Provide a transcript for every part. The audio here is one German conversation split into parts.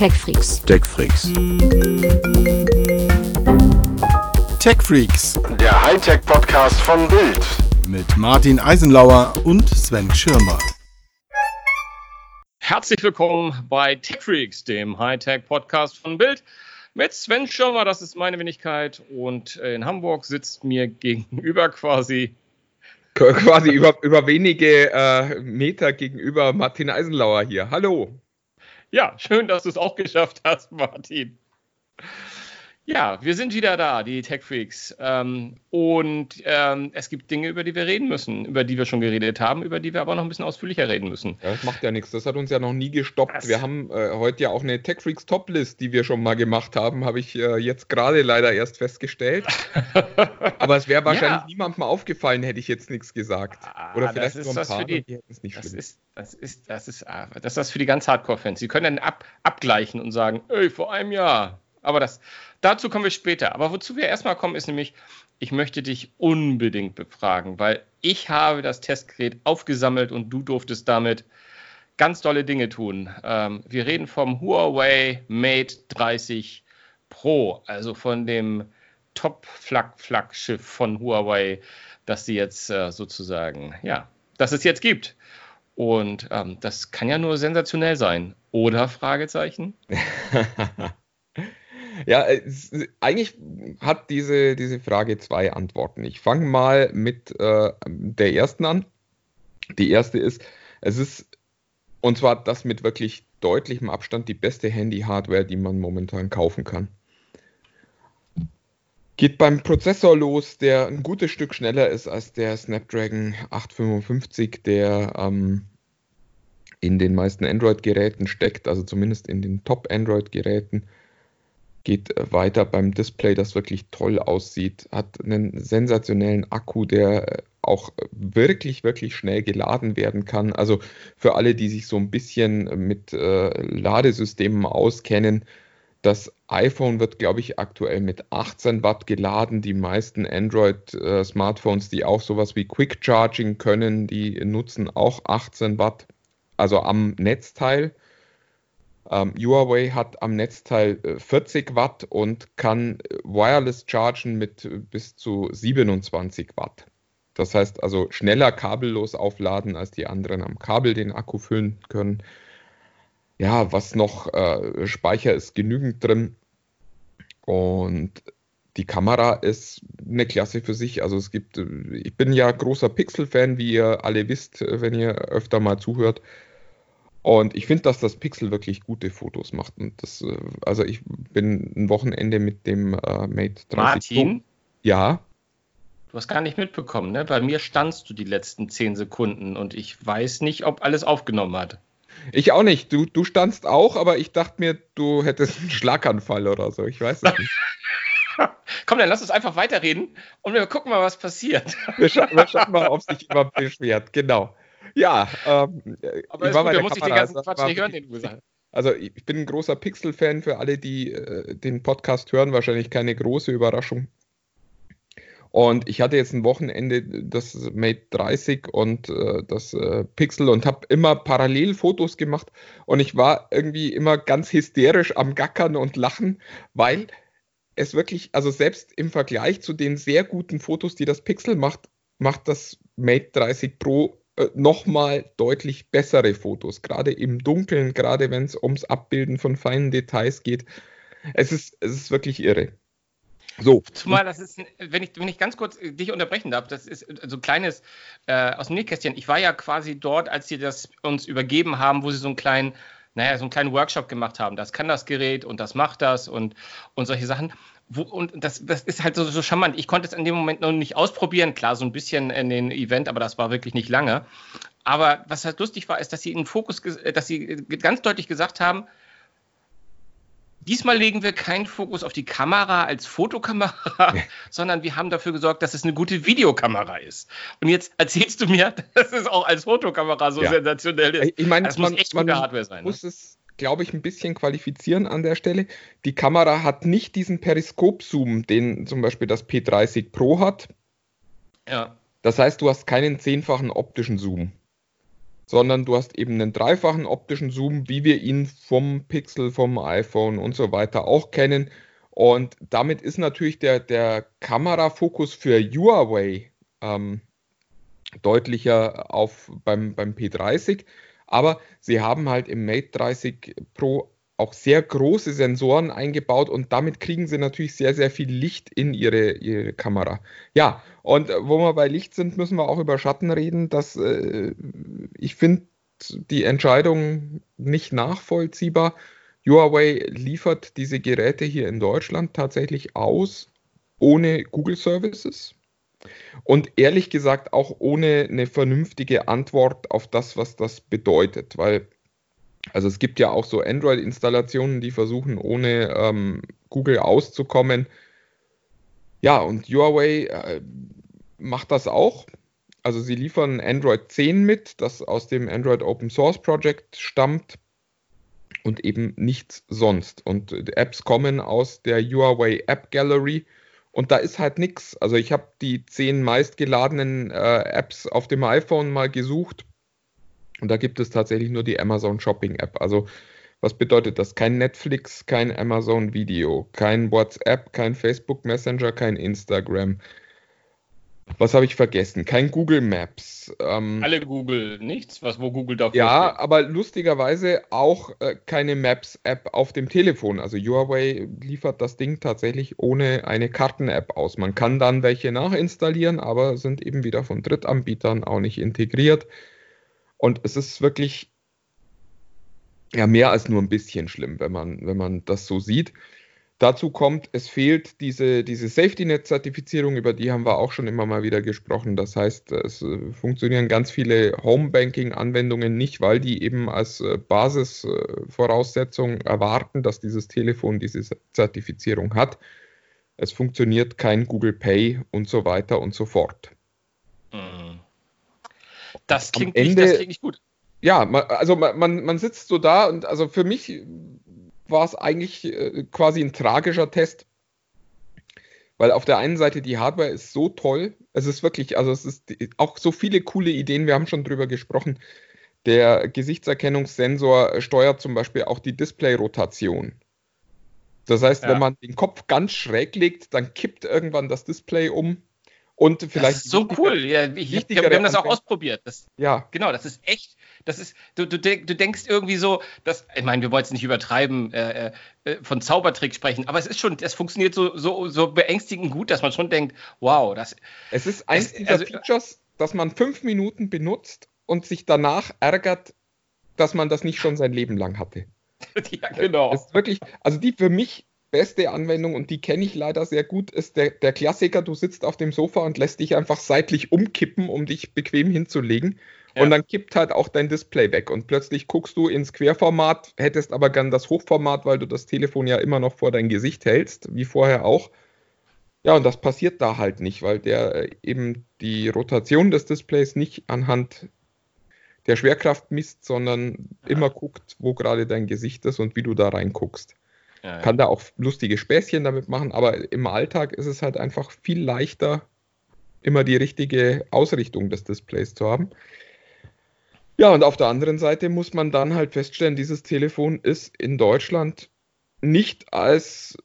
TechFreaks. TechFreaks. TechFreaks Der Hightech-Podcast von Bild. mit Martin Eisenlauer und Sven Schirmer. Herzlich willkommen bei TechFreaks, dem Hightech-Podcast von Bild. Mit Sven Schirmer, das ist meine Wenigkeit. Und in Hamburg sitzt mir gegenüber quasi. Qu- quasi über, über wenige äh, Meter gegenüber Martin Eisenlauer hier. Hallo. Ja, schön, dass du es auch geschafft hast, Martin. Ja, wir sind wieder da, die TechFreaks. Ähm, und ähm, es gibt Dinge, über die wir reden müssen, über die wir schon geredet haben, über die wir aber noch ein bisschen ausführlicher reden müssen. Ja, das macht ja nichts. Das hat uns ja noch nie gestoppt. Das- Wir haben äh, heute ja auch eine TechFreaks Toplist, die wir schon mal gemacht haben, habe ich äh, jetzt gerade leider erst festgestellt. Aber es wäre wahrscheinlich Ja. niemandem aufgefallen, hätte ich jetzt nichts gesagt. Oder Ah, vielleicht das nur ist ein paar, die, die hätten es nicht Das schlimm. ist, das ist, das ist, ah, das ist was für die ganz Hardcore-Fans. Sie können dann ab, abgleichen und sagen, ey, vor einem Jahr. Aber das, dazu kommen wir später. Aber wozu wir erstmal kommen, ist nämlich, ich möchte dich unbedingt befragen, weil ich habe das Testgerät aufgesammelt und du durftest damit ganz tolle Dinge tun. Ähm, wir reden vom Huawei Mate 30 Pro, also von dem Top-Flaggschiff von Huawei, das sie jetzt äh, sozusagen, ja, das es jetzt gibt. Und ähm, das kann ja nur sensationell sein. Oder Fragezeichen? Ja, es, eigentlich hat diese, diese Frage zwei Antworten. Ich fange mal mit äh, der ersten an. Die erste ist, es ist, und zwar das mit wirklich deutlichem Abstand, die beste Handy-Hardware, die man momentan kaufen kann. Geht beim Prozessor los, der ein gutes Stück schneller ist als der Snapdragon 855, der ähm, in den meisten Android-Geräten steckt, also zumindest in den Top-Android-Geräten geht äh, weiter beim Display, das wirklich toll aussieht, hat einen sensationellen Akku, der äh, auch wirklich, wirklich schnell geladen werden kann. Also für alle, die sich so ein bisschen mit äh, Ladesystemen auskennen, das iPhone wird, glaube ich, aktuell mit 18 Watt geladen. Die meisten Android-Smartphones, die auch sowas wie Quick Charging können, die nutzen auch 18 Watt, also am Netzteil. Ähm, Huawei hat am Netzteil äh, 40 Watt und kann äh, Wireless chargen mit äh, bis zu 27 Watt. Das heißt also schneller kabellos aufladen, als die anderen am Kabel den Akku füllen können. Ja, was noch, äh, Speicher ist genügend drin. Und die Kamera ist eine Klasse für sich. Also es gibt, äh, ich bin ja großer Pixel-Fan, wie ihr alle wisst, äh, wenn ihr öfter mal zuhört. Und ich finde, dass das Pixel wirklich gute Fotos macht. Und das, äh, also ich bin ein Wochenende mit dem äh, Mate 30 Pro. Martin, Ja, du hast gar nicht mitbekommen, ne? Bei mir standst du die letzten 10 Sekunden und ich weiß nicht, ob alles aufgenommen hat. ich auch nicht. Du, du standst auch, aber ich dachte mir, du hättest einen Schlaganfall oder so. Ich weiß es nicht. Komm, dann lass uns einfach weiterreden und wir gucken mal, was passiert. Wir, scha wir schauen mal, ob sich jemand beschwert. Genau. Ja, ähm, Aber ich war gut, der muss ich den Kamera. ganzen Quatsch nicht hören, den du gesagt hast. Also ich bin ein großer Pixel-Fan für alle, die äh, den Podcast hören, wahrscheinlich keine große Überraschung. Und ich hatte jetzt ein Wochenende das Mate 30 und äh, das äh, Pixel und habe immer parallel Fotos gemacht und ich war irgendwie immer ganz hysterisch am Gackern und Lachen, weil es wirklich, also selbst im Vergleich zu den sehr guten Fotos, die das Pixel macht, macht das Mate 30 Pro nochmal deutlich bessere Fotos, gerade im Dunkeln, gerade wenn es ums Abbilden von feinen Details geht. Es ist, es ist wirklich irre. So, Zumal das ist, wenn ich, wenn ich ganz kurz äh, dich unterbrechen darf, das ist so ein kleines äh, aus dem Nähkästchen. Ich war ja quasi dort, als sie das uns übergeben haben, wo sie so einen kleinen, naja, so einen kleinen Workshop gemacht haben. Das kann das Gerät und das macht das und, und solche Sachen. Wo, und das, das ist halt so, so charmant. Ich konnte es in dem Moment noch nicht ausprobieren, klar, so ein bisschen in den Event, aber das war wirklich nicht lange. Aber was halt lustig war, ist, dass sie in Fokus, dass sie ganz deutlich gesagt haben, Diesmal legen wir keinen Fokus auf die Kamera als Fotokamera, sondern wir haben dafür gesorgt, dass es eine gute Videokamera ist. Und jetzt erzählst du mir, dass es auch als Fotokamera so Ja. sensationell ist. ich meine, Das muss man, echt man gute Hardware sein. Ne? muss es, glaube ich, ein bisschen qualifizieren an der Stelle. Die Kamera hat nicht diesen Periskop-Zoom, den zum Beispiel das P30 Pro hat. Ja. Das heißt, du hast keinen zehnfachen optischen Zoom, sondern du hast eben einen dreifachen optischen Zoom, wie wir ihn vom Pixel, vom iPhone und so weiter auch kennen. Und damit ist natürlich der, der Kamerafokus für Huawei ähm, deutlicher auf beim, beim P30. Aber sie haben halt im Mate 30 Pro auch sehr große Sensoren eingebaut und damit kriegen sie natürlich sehr, sehr viel Licht in ihre, ihre Kamera. Ja, und wo wir bei Licht sind, müssen wir auch über Schatten reden. Das, äh, ich finde die Entscheidung nicht nachvollziehbar. Huawei liefert diese Geräte hier in Deutschland tatsächlich aus ohne Google Services und ehrlich gesagt auch ohne eine vernünftige Antwort auf das, was das bedeutet, weil also es gibt ja auch so Android-Installationen, die versuchen ohne ähm, Google auszukommen. Ja, und Huawei äh, macht das auch. Also sie liefern Android 10 mit, das aus dem Android Open Source Project stammt und eben nichts sonst. Und Apps kommen aus der Huawei App Gallery und da ist halt nichts. Also ich habe die zehn meistgeladenen äh, Apps auf dem iPhone mal gesucht und da gibt es tatsächlich nur die Amazon Shopping App. Also was bedeutet das? Kein Netflix, kein Amazon Video, kein WhatsApp, kein Facebook Messenger, kein Instagram. Was habe ich vergessen? Kein Google Maps. Ähm, Alle Google, nichts, was wo Google dafür Ja, steht. aber lustigerweise auch äh, keine Maps-App auf dem Telefon. Also Huawei liefert das Ding tatsächlich ohne eine Karten-App aus. Man kann dann welche nachinstallieren, aber sind eben wieder von Drittanbietern auch nicht integriert. Und es ist wirklich ja mehr als nur ein bisschen schlimm, wenn man, wenn man das so sieht. Dazu kommt, es fehlt diese, diese Safety-Net-Zertifizierung, über die haben wir auch schon immer mal wieder gesprochen. Das heißt, es äh, funktionieren ganz viele Home-Banking-Anwendungen nicht, weil die eben als äh, Basisvoraussetzung erwarten, dass dieses Telefon diese Zertifizierung hat. Es funktioniert kein Google Pay und so weiter und so fort. Mhm. Das klingt, Ende, nicht, das klingt nicht gut. Ja, man, also man, man sitzt so da und also für mich war es eigentlich äh, quasi ein tragischer Test. Weil auf der einen Seite die Hardware ist so toll, es ist wirklich, also es ist auch so viele coole Ideen, wir haben schon drüber gesprochen. Der Gesichtserkennungssensor steuert zum Beispiel auch die Display-Rotation. Das heißt, ja. wenn man den Kopf ganz schräg legt, dann kippt irgendwann das Display um und vielleicht. Das ist so cool. Ja, ich, wir, wir haben das auch ausprobiert. Das, ja. Genau, das ist echt. Das ist, du, du, du denkst irgendwie so, dass, ich meine, wir wollen es nicht übertreiben, äh, äh, von Zaubertrick sprechen, aber es ist schon, es funktioniert so, so, so beängstigend gut, dass man schon denkt, wow, das. Es ist eins dieser also, Features, das man fünf Minuten benutzt und sich danach ärgert, dass man das nicht schon sein Leben lang hatte. ja, genau. Es ist wirklich, also die für mich beste Anwendung und die kenne ich leider sehr gut, ist der, der Klassiker, du sitzt auf dem Sofa und lässt dich einfach seitlich umkippen, um dich bequem hinzulegen. Ja. Und dann kippt halt auch dein Display weg und plötzlich guckst du ins Querformat, hättest aber gern das Hochformat, weil du das Telefon ja immer noch vor dein Gesicht hältst, wie vorher auch. Ja, und das passiert da halt nicht, weil der äh, eben die Rotation des Displays nicht anhand der Schwerkraft misst, sondern immer guckt, wo gerade dein Gesicht ist und wie du da reinguckst. Ja. Kann da auch lustige Späßchen damit machen, aber im Alltag ist es halt einfach viel leichter, immer die richtige Ausrichtung des Displays zu haben. Ja, und auf der anderen Seite muss man dann halt feststellen, dieses Telefon ist in Deutschland nicht als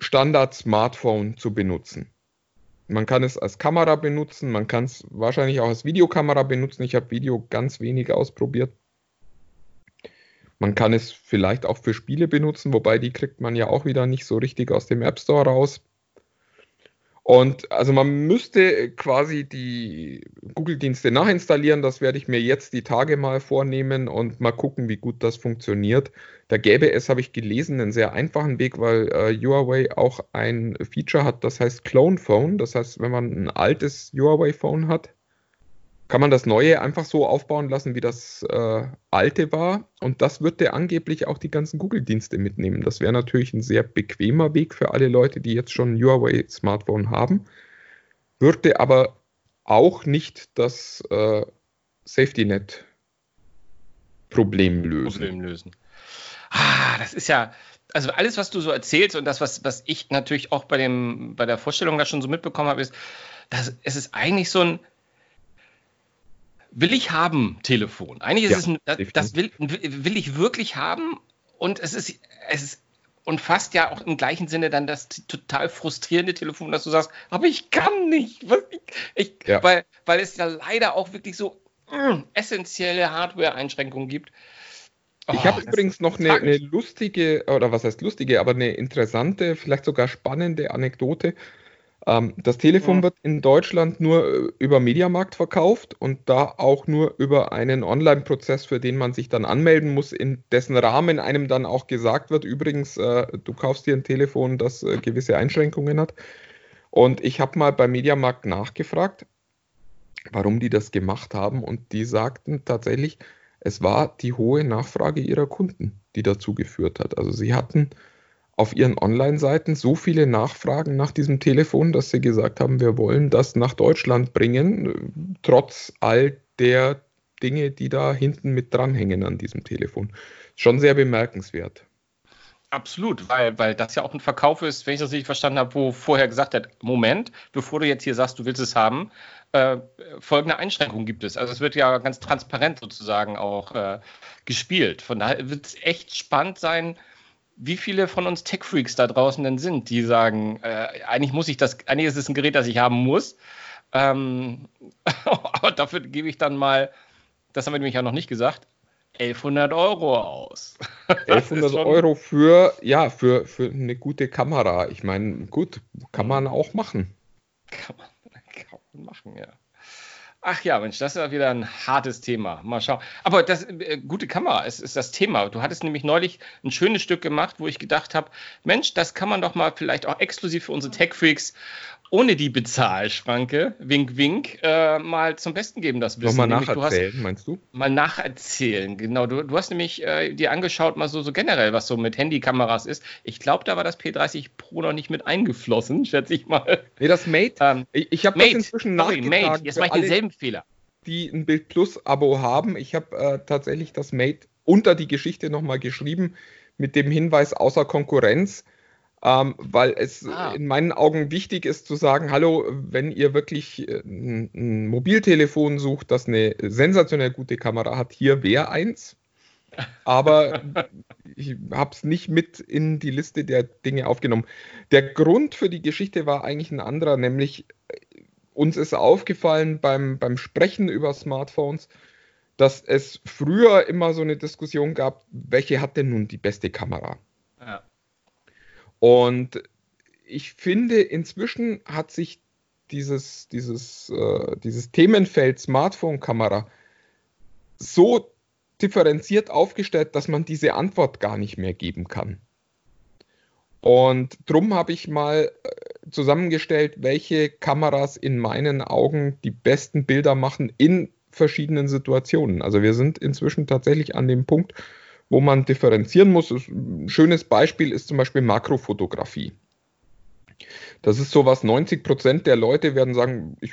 Standard-Smartphone zu benutzen. Man kann es als Kamera benutzen, man kann es wahrscheinlich auch als Videokamera benutzen. Ich habe Video ganz wenig ausprobiert. Man kann es vielleicht auch für Spiele benutzen, wobei die kriegt man ja auch wieder nicht so richtig aus dem App Store raus. Und also man müsste quasi die Google-Dienste nachinstallieren. Das werde ich mir jetzt die Tage mal vornehmen und mal gucken, wie gut das funktioniert. Da gäbe es, habe ich gelesen, einen sehr einfachen Weg, weil äh, Huawei auch ein Feature hat, das heißt Clone Phone. Das heißt, wenn man ein altes Huawei-Phone hat, kann man das neue einfach so aufbauen lassen, wie das äh, alte war. Und das wird der angeblich auch die ganzen Google-Dienste mitnehmen. Das wäre natürlich ein sehr bequemer Weg für alle Leute, die jetzt schon ein Huawei-Smartphone haben. Würde aber auch nicht das äh, Safety-Net-Problem lösen. Problem lösen. Ah, das ist ja, also alles, was du so erzählst und das, was, was ich natürlich auch bei, dem, bei der Vorstellung da schon so mitbekommen habe, ist, dass es ist eigentlich so ein, will ich haben Telefon. Eigentlich ist ja, es ein, das, das will, will ich wirklich haben und es ist, es ist und fast ja auch im gleichen Sinne dann das total frustrierende Telefon, dass du sagst, aber ich kann nicht. Ich, ich, ja. weil, weil es ja leider auch wirklich so mh, mm, essentielle Hardware-Einschränkungen gibt. Oh, ich habe übrigens noch eine, eine, lustige, oder was heißt lustige, aber eine interessante, vielleicht sogar spannende Anekdote. Ähm, das Telefon ja. wird in Deutschland nur äh, über Mediamarkt verkauft und da auch nur über einen Online-Prozess, für den man sich dann anmelden muss, in dessen Rahmen einem dann auch gesagt wird, übrigens, äh, du kaufst dir ein Telefon, das äh, gewisse Einschränkungen hat. Und ich habe mal bei Mediamarkt nachgefragt, warum die das gemacht haben und die sagten tatsächlich, es war die hohe Nachfrage ihrer Kunden, die dazu geführt hat. Also sie hatten auf ihren Online-Seiten so viele Nachfragen nach diesem Telefon, dass sie gesagt haben, wir wollen das nach Deutschland bringen, trotz all der Dinge, die da hinten mit dranhängen an diesem Telefon. Schon sehr bemerkenswert. Absolut, weil, weil das ja auch ein Verkauf ist, wenn ich das richtig verstanden habe, wo vorher gesagt hat, Moment, bevor du jetzt hier sagst, du willst es haben, äh, folgende Einschränkungen gibt es. Also es wird ja ganz transparent sozusagen auch äh, gespielt. Von daher wird es echt spannend sein, wie viele von uns Tech-Freaks da draußen denn sind, die sagen, äh, eigentlich muss ich das, eigentlich ist es ein Gerät, das ich haben muss. Ähm, aber dafür gebe ich dann mal, das haben wir nämlich ja noch nicht gesagt, 1100 Euro aus. 1100 Euro für, ja, für, für eine gute Kamera. Ich meine, gut, kann man auch machen. Kann man, kann man machen, ja. Ach ja, Mensch, das ist ja wieder ein hartes Thema. Mal schauen. Aber das äh, gute Kamera ist, ist das Thema. Du hattest nämlich neulich ein schönes Stück gemacht, wo ich gedacht habe, Mensch, das kann man doch mal vielleicht auch exklusiv für unsere Tech-Freaks ohne die Bezahlschranke, wink, wink, äh, mal zum Besten geben, das Wissen. Nochmal nacherzählen, hast, meinst du? Mal nacherzählen, genau. Du, du hast nämlich äh, dir angeschaut, mal so, so generell, was so mit Handykameras ist. Ich glaube, da war das P30 Pro noch nicht mit eingeflossen, schätze ich mal. Nee, das Mate. Ähm, ich ich habe das inzwischen sorry, Mate, jetzt mache ich denselben Fehler. Die ein Bild Plus Abo haben. Ich habe äh, tatsächlich das Mate unter die Geschichte nochmal geschrieben mit dem Hinweis außer Konkurrenz ähm, weil es ah. in meinen Augen wichtig ist zu sagen, hallo, wenn ihr wirklich äh, ein, ein Mobiltelefon sucht, das eine sensationell gute Kamera hat, hier wäre eins. Aber ich habe es nicht mit in die Liste der Dinge aufgenommen. Der Grund für die Geschichte war eigentlich ein anderer, nämlich äh, uns ist aufgefallen beim, beim Sprechen über Smartphones, dass es früher immer so eine Diskussion gab, welche hat denn nun die beste Kamera? Und ich finde, inzwischen hat sich dieses, dieses, äh, dieses Themenfeld Smartphone-Kamera so differenziert aufgestellt, dass man diese Antwort gar nicht mehr geben kann. Und drum habe ich mal äh, zusammengestellt, welche Kameras in meinen Augen die besten Bilder machen in verschiedenen Situationen. Also wir sind inzwischen tatsächlich an dem Punkt, wo man differenzieren muss. Ein schönes Beispiel ist zum Beispiel Makrofotografie. Das ist so was, 90 Prozent der Leute werden sagen, ich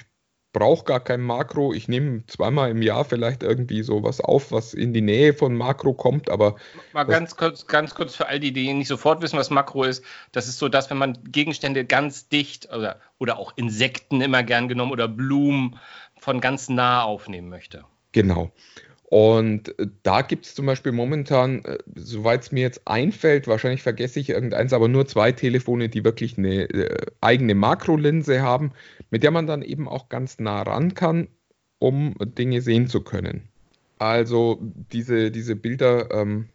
brauche gar kein Makro, ich nehme zweimal im Jahr vielleicht irgendwie sowas auf, was in die Nähe von Makro kommt, aber. Mal ganz kurz, ganz kurz für all die, die nicht sofort wissen, was Makro ist. Das ist so, dass wenn man Gegenstände ganz dicht oder, oder auch Insekten immer gern genommen oder Blumen von ganz nah aufnehmen möchte. Genau. Und äh, da gibt es zum Beispiel momentan, äh, soweit es mir jetzt einfällt, wahrscheinlich vergesse ich irgendeins, aber nur zwei Telefone, die wirklich eine äh, eigene Makrolinse haben, mit der man dann eben auch ganz nah ran kann, um Dinge sehen zu können. Also diese, diese Bilder ähm,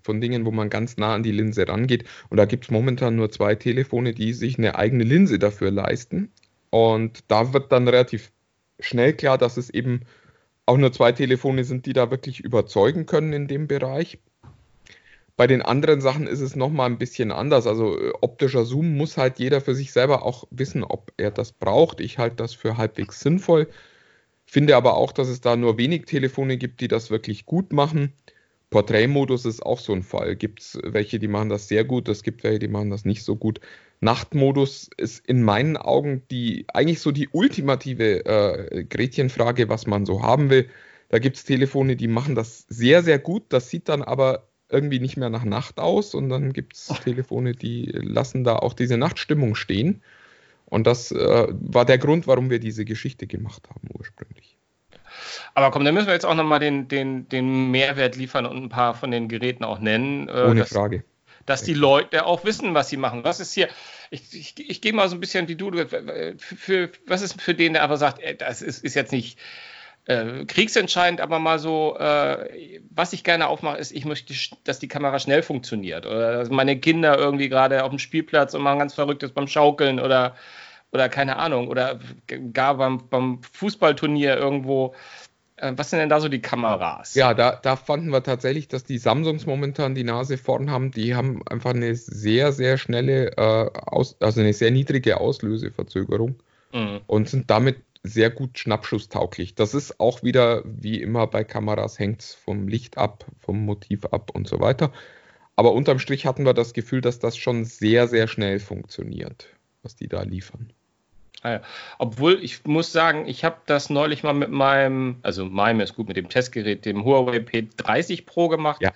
von Dingen, wo man ganz nah an die Linse rangeht. Und da gibt es momentan nur zwei Telefone, die sich eine eigene Linse dafür leisten. Und da wird dann relativ schnell klar, dass es eben auch nur zwei Telefone sind, die da wirklich überzeugen können in dem Bereich. Bei den anderen Sachen ist es nochmal ein bisschen anders. Also äh, optischer Zoom muss halt jeder für sich selber auch wissen, ob er das braucht. Ich halte das für halbwegs sinnvoll. Finde aber auch, dass es da nur wenig Telefone gibt, die das wirklich gut machen. Porträtmodus ist auch so ein Fall. Gibt es welche, die machen das sehr gut, es gibt welche, die machen das nicht so gut. Nachtmodus ist in meinen Augen die eigentlich so die ultimative äh, Gretchenfrage, was man so haben will. Da gibt es Telefone, die machen das sehr, sehr gut. Das sieht dann aber irgendwie nicht mehr nach Nacht aus. Und dann gibt es Telefone, die lassen da auch diese Nachtstimmung stehen. Und das äh, war der Grund, warum wir diese Geschichte gemacht haben ursprünglich. Aber komm, dann müssen wir jetzt auch nochmal den, den, den Mehrwert liefern und ein paar von den Geräten auch nennen. Äh, Ohne dass, Frage. Dass die Leute auch wissen, was sie machen. Was ist hier, ich, ich, ich gehe mal so ein bisschen wie du, für, für, was ist für den, der aber sagt, ey, das ist, ist jetzt nicht äh, kriegsentscheidend, aber mal so, äh, was ich gerne aufmache, ist, ich möchte, dass die Kamera schnell funktioniert. Oder dass meine Kinder irgendwie gerade auf dem Spielplatz und machen ganz Verrücktes beim Schaukeln oder, oder keine Ahnung, oder gar beim, beim Fußballturnier irgendwo. Äh, was sind denn da so die Kameras? Ja, da, da fanden wir tatsächlich, dass die Samsungs momentan die Nase vorn haben. Die haben einfach eine sehr, sehr schnelle, äh, Aus, also eine sehr niedrige Auslöseverzögerung mhm. und sind damit sehr gut schnappschusstauglich. Das ist auch wieder, wie immer bei Kameras, hängt es vom Licht ab, vom Motiv ab und so weiter. Aber unterm Strich hatten wir das Gefühl, dass das schon sehr, sehr schnell funktioniert, was die da liefern. Ah ja. Obwohl ich muss sagen, ich habe das neulich mal mit meinem, also meinem ist gut, mit dem Testgerät, dem Huawei P30 Pro gemacht. Ja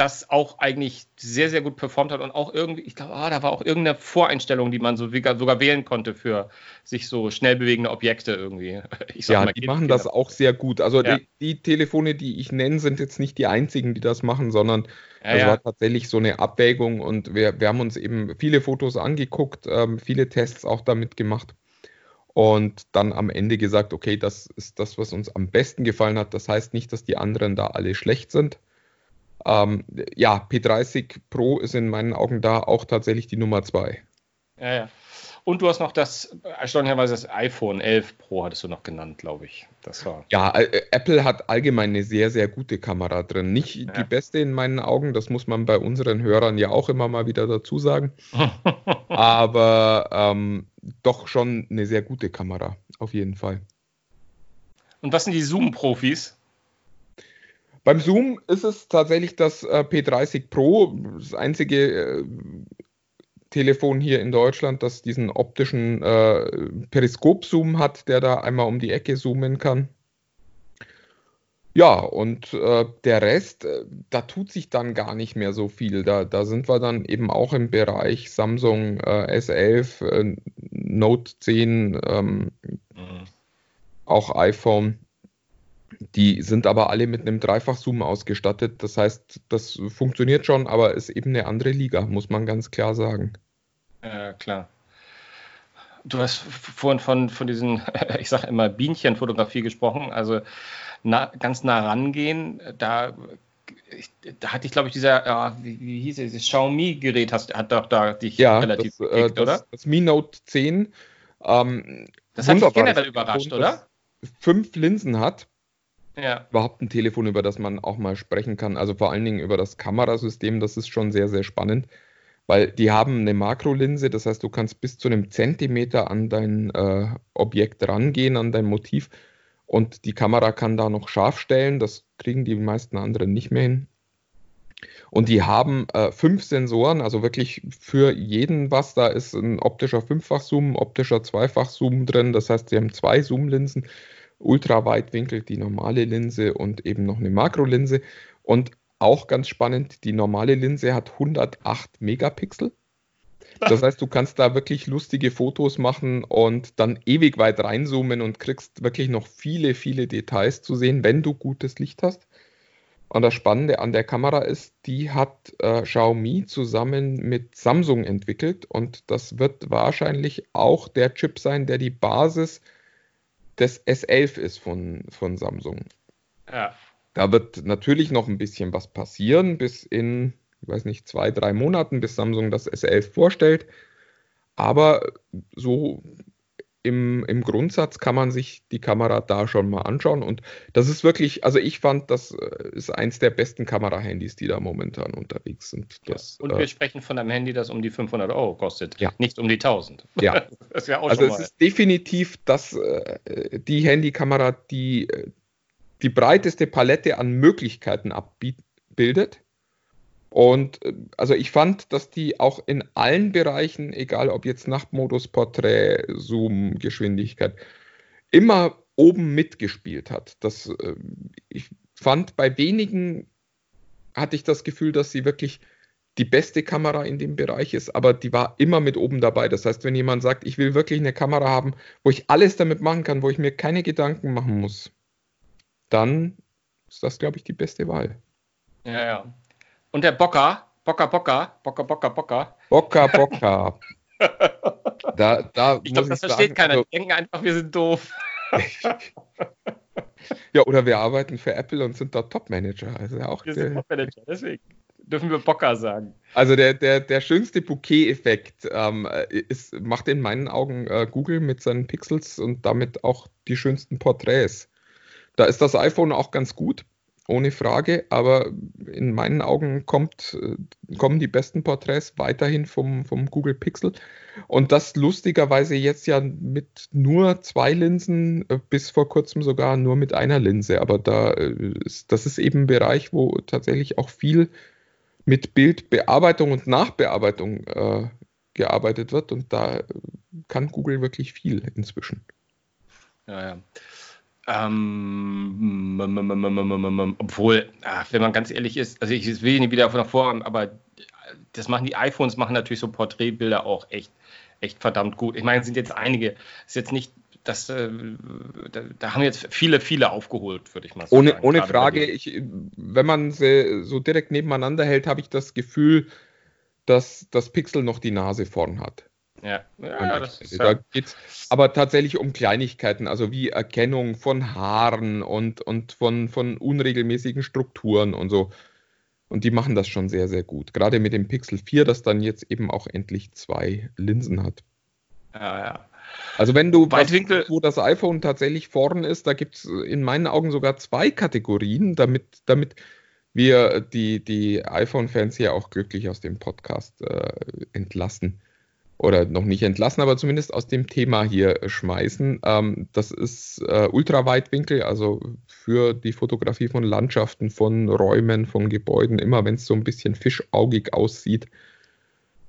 das auch eigentlich sehr, sehr gut performt hat und auch irgendwie, ich glaube, ah, da war auch irgendeine Voreinstellung, die man so sogar wählen konnte für sich so schnell bewegende Objekte irgendwie. ja, mal, die machen das auch sehr gut. Also ja. die, die, Telefone, die ich nenne, sind jetzt nicht die einzigen, die das machen, sondern ja, das ja. war tatsächlich so eine Abwägung und wir, wir haben uns eben viele Fotos angeguckt, ähm, viele Tests auch damit gemacht und dann am Ende gesagt, okay, das ist das, was uns am besten gefallen hat. Das heißt nicht, dass die anderen da alle schlecht sind. Ähm, ja, P30 Pro ist in meinen Augen da auch tatsächlich die Nummer zwei. Ja, ja. Und du hast noch das, erstaunlicherweise das iPhone 11 Pro hattest du noch genannt, glaube ich. Das war. Ja, äh, Apple hat allgemein eine sehr, sehr gute Kamera drin. Nicht ja. die beste in meinen Augen, das muss man bei unseren Hörern ja auch immer mal wieder dazu sagen. Aber ähm, doch schon eine sehr gute Kamera, auf jeden Fall. Und was sind die Zoom-Profis? Beim Zoom ist es tatsächlich das äh, P30 Pro, das einzige äh, Telefon hier in Deutschland, das diesen optischen äh, Periskop-Zoom hat, der da einmal um die Ecke zoomen kann. Ja, und äh, der Rest, äh, da tut sich dann gar nicht mehr so viel. Da, da sind wir dann eben auch im Bereich Samsung äh, S11, Note 10, ähm, mhm. auch iPhone. Die sind aber alle mit einem Dreifach-Zoom ausgestattet. Das heißt, das funktioniert schon, aber ist eben eine andere Liga, muss man ganz klar sagen. Ja, klar. Du hast vorhin von, von diesen, ich sage immer, Bienchenfotografie gesprochen. Also na, ganz nah rangehen, da ich, da hatte ich, glaube ich, dieser, ja, wie, wie, hieß es, dieses Xiaomi-Gerät hat doch da dich ja, relativ das, gekickt, äh, das, oder? Das Mi Note 10. Ähm, das hat mich generell überrascht, oder? Fünf Linsen hat ja. überhaupt ein Telefon, über das man auch mal sprechen kann. Also vor allen Dingen über das Kamerasystem, das ist schon sehr, sehr spannend, weil die haben eine Makrolinse, das heißt, du kannst bis zu einem Zentimeter an dein äh, Objekt rangehen, an dein Motiv und die Kamera kann da noch scharf stellen. Das kriegen die meisten anderen nicht mehr hin. Und die haben äh, fünf Sensoren, also wirklich für jeden was. Da ist ein optischer Fünffach-Zoom, optischer Zweifach-Zoom drin. Das heißt, sie haben zwei Zoom-Linsen. Ultraweitwinkel, die normale Linse und eben noch eine Makrolinse. Und auch ganz spannend, die normale Linse hat 108 Megapixel. Das heißt, du kannst da wirklich lustige Fotos machen und dann ewig weit reinzoomen und kriegst wirklich noch viele, viele Details zu sehen, wenn du gutes Licht hast. Und das Spannende an der Kamera ist, die hat äh, Xiaomi zusammen mit Samsung entwickelt und das wird wahrscheinlich auch der Chip sein, der die Basis das S11 ist von, von Samsung. Ja. Da wird natürlich noch ein bisschen was passieren, bis in, ich weiß nicht, zwei, drei Monaten, bis Samsung das S11 vorstellt. Aber so im, im Grundsatz kann man sich die Kamera da schon mal anschauen. Und das ist wirklich, also ich fand, das äh, ist eins der besten Kamerahandys, die da momentan unterwegs sind. Das, ja. Und wir äh, sprechen von einem Handy, das um die 500 Euro kostet, ja. nicht um die 1000. Ja, das ja auch also es ist definitiv das, äh, die Handykamera, die äh, die breiteste Palette an Möglichkeiten abbildet und äh, also ich fand, dass die auch in allen Bereichen, egal ob jetzt Nachtmodus, Porträt, Zoom, Geschwindigkeit, immer oben mitgespielt hat. Das, äh, ich fand, bei wenigen hatte ich das Gefühl, dass sie wirklich die beste Kamera in dem Bereich ist, aber die war immer mit oben dabei. Das heißt, wenn jemand sagt, ich will wirklich eine Kamera haben, wo ich alles damit machen kann, wo ich mir keine Gedanken machen muss, dann ist das, glaube ich, die beste Wahl. Ja, ja. Und der Bocker, Bocker, Bocker, Bocker, Bocker, Bocker. Bocker, Bocker. da, da ich glaube, das versteht sagen, keiner. Also, Die denken einfach, wir sind doof. ja, oder wir arbeiten für Apple und sind dort Top-Manager. Also auch wir sind Top-Manager, deswegen dürfen wir Bocker sagen. Also der, der, der schönste Bouquet-Effekt ähm, ist, macht in meinen Augen äh, Google mit seinen Pixels und damit auch die schönsten Porträts. Da ist das iPhone auch ganz gut ohne Frage, aber in meinen Augen kommt, äh, kommen die besten Porträts weiterhin vom, vom Google Pixel. Und das lustigerweise jetzt ja mit nur zwei Linsen, äh, bis vor kurzem sogar nur mit einer Linse. Aber da äh, ist, das ist eben ein Bereich, wo tatsächlich auch viel mit Bildbearbeitung und Nachbearbeitung äh, gearbeitet wird. Und da kann Google wirklich viel inzwischen. Ja, ja. Ähm, obwohl, wenn man ganz ehrlich ist, also ich will nicht wieder davon hervorhaben, aber das machen die iPhones, machen natürlich so Porträtbilder auch echt, echt verdammt gut. Ich meine, es sind jetzt einige, ist jetzt nicht, das, äh, da, da, haben jetzt viele, viele aufgeholt, würde ich mal sagen. Ohne, ohne Frage, ich, wenn man sie so direkt nebeneinander hält, habe ich das Gefühl, dass das Pixel noch die Nase vorn hat. Ja, ja das ist da geht es aber tatsächlich um Kleinigkeiten, also wie Erkennung von Haaren und, und von, von unregelmäßigen Strukturen und so. Und die machen das schon sehr, sehr gut. Gerade mit dem Pixel 4, das dann jetzt eben auch endlich zwei Linsen hat. Ja, ja. Also wenn du Weitwinkel, was, wo das iPhone tatsächlich vorn ist, da gibt es in meinen Augen sogar zwei Kategorien, damit, damit wir die, die iPhone-Fans hier auch glücklich aus dem Podcast äh, entlassen oder noch nicht entlassen, aber zumindest aus dem Thema hier schmeißen. Ähm, das ist äh, Ultraweitwinkel, also für die Fotografie von Landschaften, von Räumen, von Gebäuden. Immer wenn es so ein bisschen fischaugig aussieht,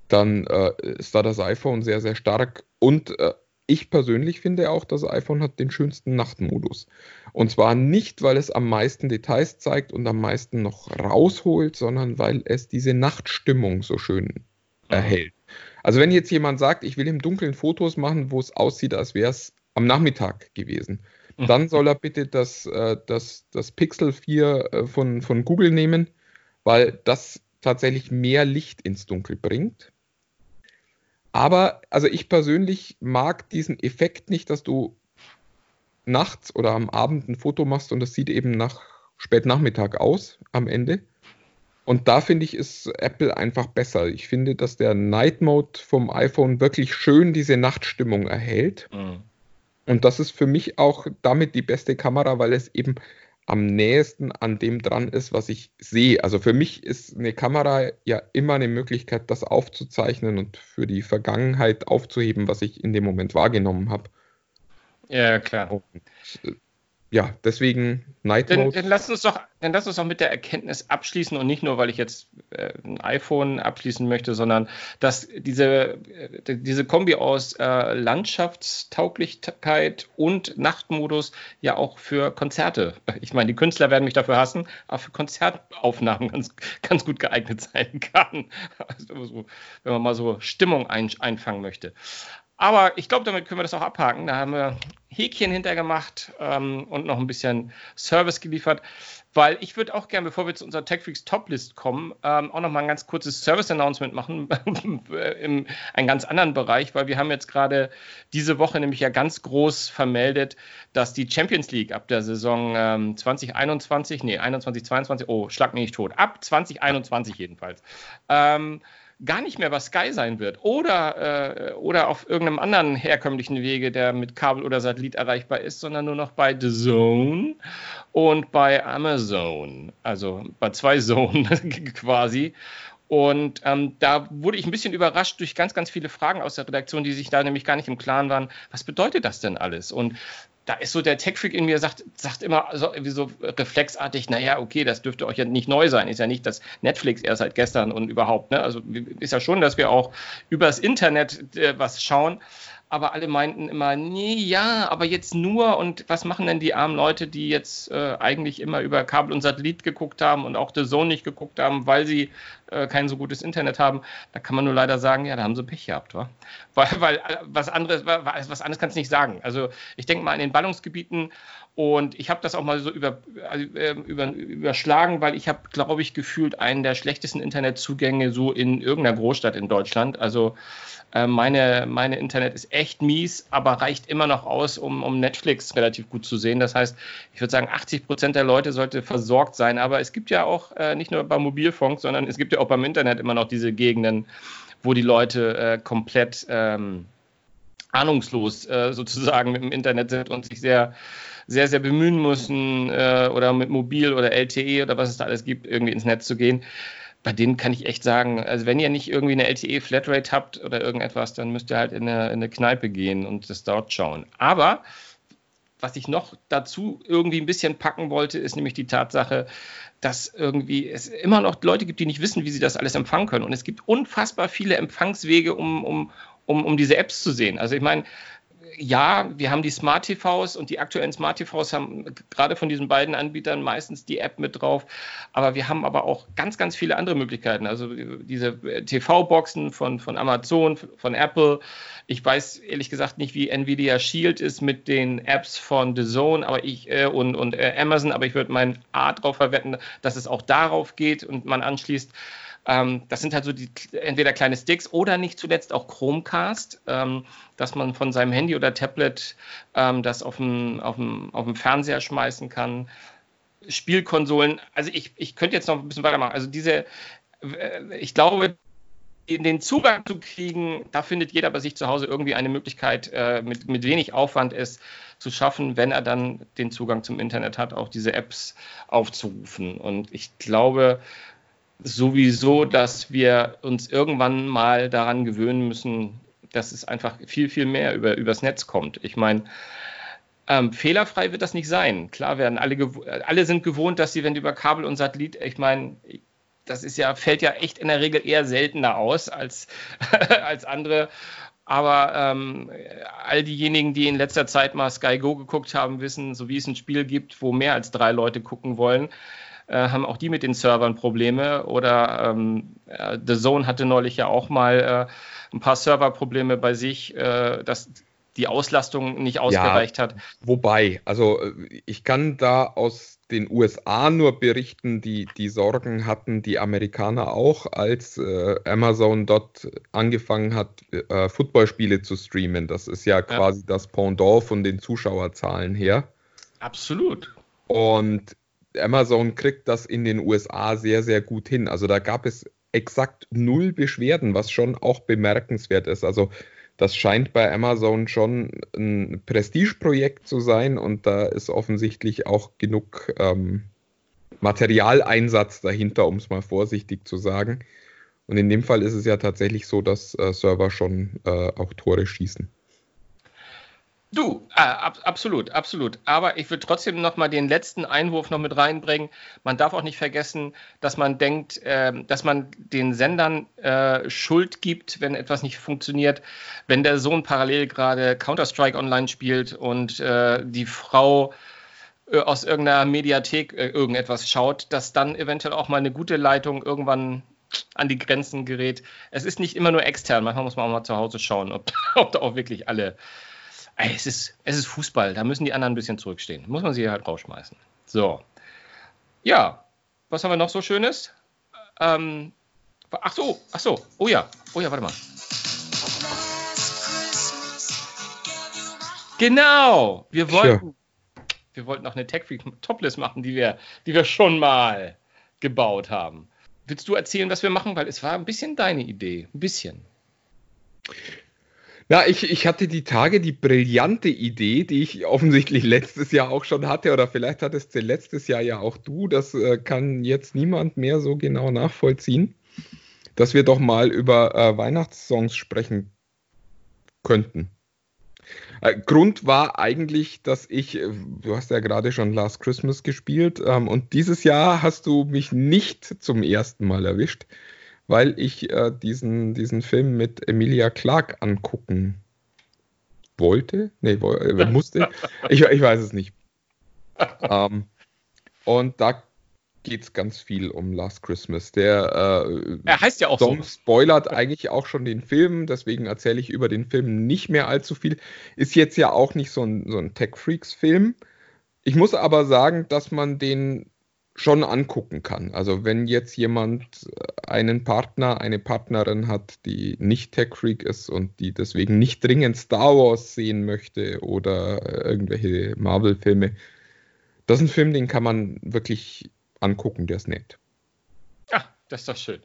dann äh, ist da das iPhone sehr, sehr stark. Und äh, ich persönlich finde auch, das iPhone hat den schönsten Nachtmodus. Und zwar nicht, weil es am meisten Details zeigt und am meisten noch rausholt, sondern weil es diese Nachtstimmung so schön erhält. Also wenn jetzt jemand sagt, ich will im Dunkeln Fotos machen, wo es aussieht, als wäre es am Nachmittag gewesen, mhm. dann soll er bitte das, äh, das, das Pixel 4 äh, von, von Google nehmen, weil das tatsächlich mehr Licht ins Dunkel bringt. Aber also ich persönlich mag diesen Effekt nicht, dass du nachts oder am Abend ein Foto machst und das sieht eben nach Spätnachmittag aus am Ende. Und da finde ich, ist Apple einfach besser. Ich finde, dass der Night Mode vom iPhone wirklich schön diese Nachtstimmung erhält. Mhm. Und das ist für mich auch damit die beste Kamera, weil es eben am nächsten an dem dran ist, was ich sehe. Also für mich ist eine Kamera ja immer eine Möglichkeit, das aufzuzeichnen und für die Vergangenheit aufzuheben, was ich in dem Moment wahrgenommen habe. Ja, klar. Und äh, ja, deswegen Night Mode. Dann, dann, lass uns doch, dann lass uns doch mit der Erkenntnis abschließen und nicht nur, weil ich jetzt äh, ein iPhone abschließen möchte, sondern dass diese, äh, diese Kombi aus äh, Landschaftstauglichkeit und Nachtmodus ja auch für Konzerte, ich meine, die Künstler werden mich dafür hassen, aber für Konzertaufnahmen ganz, ganz gut geeignet sein kann. Also so, wenn man mal so Stimmung ein, einfangen möchte. Aber ich glaube, damit können wir das auch abhaken. Da haben wir Häkchen hintergemacht ähm, und noch ein bisschen Service geliefert. Weil ich würde auch gerne, bevor wir zu unserer TechFreaks Top-List kommen, ähm, auch noch mal ein ganz kurzes Service-Announcement machen in einem ganz anderen Bereich, weil wir haben jetzt gerade diese Woche nämlich ja ganz groß vermeldet, dass die Champions League ab der Saison ähm, 2021, nee, 21, 22, oh, schlag mich nicht tot, ab 2021 jedenfalls, ähm, gar nicht mehr bei Sky sein wird oder, äh, oder auf irgendeinem anderen herkömmlichen Wege, der mit Kabel oder Satellit erreichbar ist, sondern nur noch bei The Zone und bei Amazon. Also bei zwei Zonen quasi. Und ähm, da wurde ich ein bisschen überrascht durch ganz, ganz viele Fragen aus der Redaktion, die sich da nämlich gar nicht im Klaren waren, was bedeutet das denn alles? Und da ist so der Tech-Freak in mir, sagt, sagt immer so, so reflexartig, naja, okay, das dürfte euch ja nicht neu sein. Ist ja nicht, dass Netflix erst seit gestern und überhaupt. Ne? Also ist ja schon, dass wir auch übers Internet äh, was schauen. Aber alle meinten immer, nee, ja, aber jetzt nur. Und was machen denn die armen Leute, die jetzt äh, eigentlich immer über Kabel und Satellit geguckt haben und auch The Zone nicht geguckt haben, weil sie äh, kein so gutes Internet haben, da kann man nur leider sagen, ja, da haben sie Pech gehabt, wa? Weil, weil äh, was anderes, was anderes kannst du nicht sagen. Also ich denke mal in den Ballungsgebieten und ich habe das auch mal so über, äh, über, überschlagen, weil ich habe, glaube ich, gefühlt einen der schlechtesten Internetzugänge so in irgendeiner Großstadt in Deutschland. Also äh, meine, meine Internet ist echt mies, aber reicht immer noch aus, um, um Netflix relativ gut zu sehen. Das heißt, ich würde sagen, 80 Prozent der Leute sollte versorgt sein. Aber es gibt ja auch äh, nicht nur beim Mobilfunk, sondern es gibt ja auch beim Internet immer noch diese Gegenden, wo die Leute äh, komplett ähm, ahnungslos äh, sozusagen mit dem Internet sind und sich sehr sehr, sehr bemühen müssen äh, oder mit Mobil oder LTE oder was es da alles gibt, irgendwie ins Netz zu gehen. Bei denen kann ich echt sagen, also wenn ihr nicht irgendwie eine LTE Flatrate habt oder irgendetwas, dann müsst ihr halt in eine, in eine Kneipe gehen und das dort schauen. Aber was ich noch dazu irgendwie ein bisschen packen wollte, ist nämlich die Tatsache, dass irgendwie es immer noch Leute gibt, die nicht wissen, wie sie das alles empfangen können. Und es gibt unfassbar viele Empfangswege, um, um, um, um diese Apps zu sehen. Also ich meine, ja, wir haben die Smart TVs und die aktuellen Smart TVs haben gerade von diesen beiden Anbietern meistens die App mit drauf. Aber wir haben aber auch ganz, ganz viele andere Möglichkeiten. Also diese TV-Boxen von, von Amazon, von Apple. Ich weiß ehrlich gesagt nicht, wie Nvidia Shield ist mit den Apps von The Zone aber ich, äh, und, und äh, Amazon, aber ich würde mein A drauf verwetten, dass es auch darauf geht und man anschließt. Ähm, das sind halt so die entweder kleine Sticks oder nicht zuletzt auch Chromecast, ähm, dass man von seinem Handy oder Tablet ähm, das auf dem, auf, dem, auf dem Fernseher schmeißen kann. Spielkonsolen, also ich, ich könnte jetzt noch ein bisschen weitermachen. Also diese, äh, ich glaube, den Zugang zu kriegen, da findet jeder bei sich zu Hause irgendwie eine Möglichkeit, äh, mit, mit wenig Aufwand es zu schaffen, wenn er dann den Zugang zum Internet hat, auch diese Apps aufzurufen. Und ich glaube, sowieso, dass wir uns irgendwann mal daran gewöhnen müssen, dass es einfach viel, viel mehr über, übers Netz kommt. Ich meine, ähm, fehlerfrei wird das nicht sein. Klar werden alle, alle sind gewohnt, dass sie, wenn über Kabel und Satellit, ich meine, das ist ja, fällt ja echt in der Regel eher seltener aus als, als andere. Aber ähm, all diejenigen, die in letzter Zeit mal Sky Go geguckt haben, wissen, so wie es ein Spiel gibt, wo mehr als drei Leute gucken wollen, äh, haben auch die mit den Servern Probleme. Oder ähm, äh, The Zone hatte neulich ja auch mal äh, ein paar Serverprobleme bei sich, äh, dass die Auslastung nicht ausgereicht ja, hat. Wobei, also äh, ich kann da aus den USA nur berichten, die die Sorgen hatten die Amerikaner auch, als äh, Amazon dort angefangen hat, äh, Footballspiele zu streamen. Das ist ja quasi ja. das Pendant von den Zuschauerzahlen her. Absolut. Und Amazon kriegt das in den USA sehr, sehr gut hin. Also da gab es exakt null Beschwerden, was schon auch bemerkenswert ist. Also das scheint bei Amazon schon ein Prestigeprojekt zu sein und da ist offensichtlich auch genug ähm, Materialeinsatz dahinter, um es mal vorsichtig zu sagen. Und in dem Fall ist es ja tatsächlich so, dass äh, Server schon äh, auch Tore schießen. Du, äh, ab, absolut, absolut. Aber ich würde trotzdem noch mal den letzten Einwurf noch mit reinbringen. Man darf auch nicht vergessen, dass man denkt, äh, dass man den Sendern äh, Schuld gibt, wenn etwas nicht funktioniert. Wenn der Sohn parallel gerade Counter-Strike online spielt und äh, die Frau äh, aus irgendeiner Mediathek äh, irgendetwas schaut, dass dann eventuell auch mal eine gute Leitung irgendwann an die Grenzen gerät. Es ist nicht immer nur extern. Manchmal muss man auch mal zu Hause schauen, ob, ob da auch wirklich alle es ist, es ist Fußball, da müssen die anderen ein bisschen zurückstehen. Muss man sie halt rausschmeißen. So. Ja, was haben wir noch so Schönes? Ähm, ach so, ach so, oh ja, oh ja, warte mal. Genau, wir wollten, ja. wir wollten noch eine Tech Freak Toplist machen, die wir, die wir schon mal gebaut haben. Willst du erzählen, was wir machen? Weil es war ein bisschen deine Idee, ein bisschen. Ja, ich, ich hatte die Tage die brillante Idee, die ich offensichtlich letztes Jahr auch schon hatte, oder vielleicht hattest du letztes Jahr ja auch du, das äh, kann jetzt niemand mehr so genau nachvollziehen, dass wir doch mal über äh, Weihnachtssongs sprechen könnten. Äh, Grund war eigentlich, dass ich, äh, du hast ja gerade schon Last Christmas gespielt, ähm, und dieses Jahr hast du mich nicht zum ersten Mal erwischt weil ich äh, diesen, diesen Film mit Emilia Clark angucken wollte. Nee, wo, äh, musste. Ich, ich weiß es nicht. ähm, und da geht es ganz viel um Last Christmas. Der äh, er heißt ja auch Song so. spoilert eigentlich auch schon den Film, deswegen erzähle ich über den Film nicht mehr allzu viel. Ist jetzt ja auch nicht so ein, so ein Tech-Freaks-Film. Ich muss aber sagen, dass man den schon angucken kann. Also wenn jetzt jemand einen Partner, eine Partnerin hat, die nicht Tech-Freak ist und die deswegen nicht dringend Star Wars sehen möchte oder irgendwelche Marvel-Filme, das ist ein Film, den kann man wirklich angucken, der ist nett. Ja, das ist doch schön.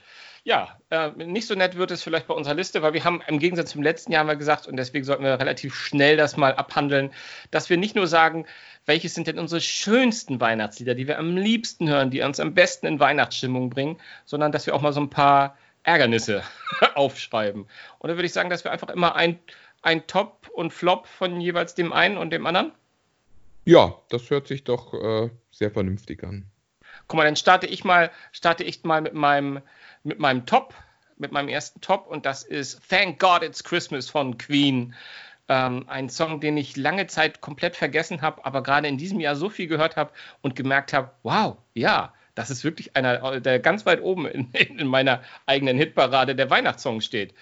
Ja, äh, nicht so nett wird es vielleicht bei unserer Liste, weil wir haben im Gegensatz zum letzten Jahr mal gesagt, und deswegen sollten wir relativ schnell das mal abhandeln, dass wir nicht nur sagen, welches sind denn unsere schönsten Weihnachtslieder, die wir am liebsten hören, die uns am besten in Weihnachtsstimmung bringen, sondern dass wir auch mal so ein paar Ärgernisse aufschreiben. Und da würde ich sagen, dass wir einfach immer ein, ein Top und Flop von jeweils dem einen und dem anderen. Ja, das hört sich doch äh, sehr vernünftig an. Guck mal, dann starte ich mal, starte ich mal mit meinem, mit meinem Top, mit meinem ersten Top und das ist Thank God It's Christmas von Queen. Ähm, ein Song, den ich lange Zeit komplett vergessen habe, aber gerade in diesem Jahr so viel gehört habe und gemerkt habe, wow, ja, das ist wirklich einer, der ganz weit oben in, in meiner eigenen Hitparade der Weihnachtssong steht.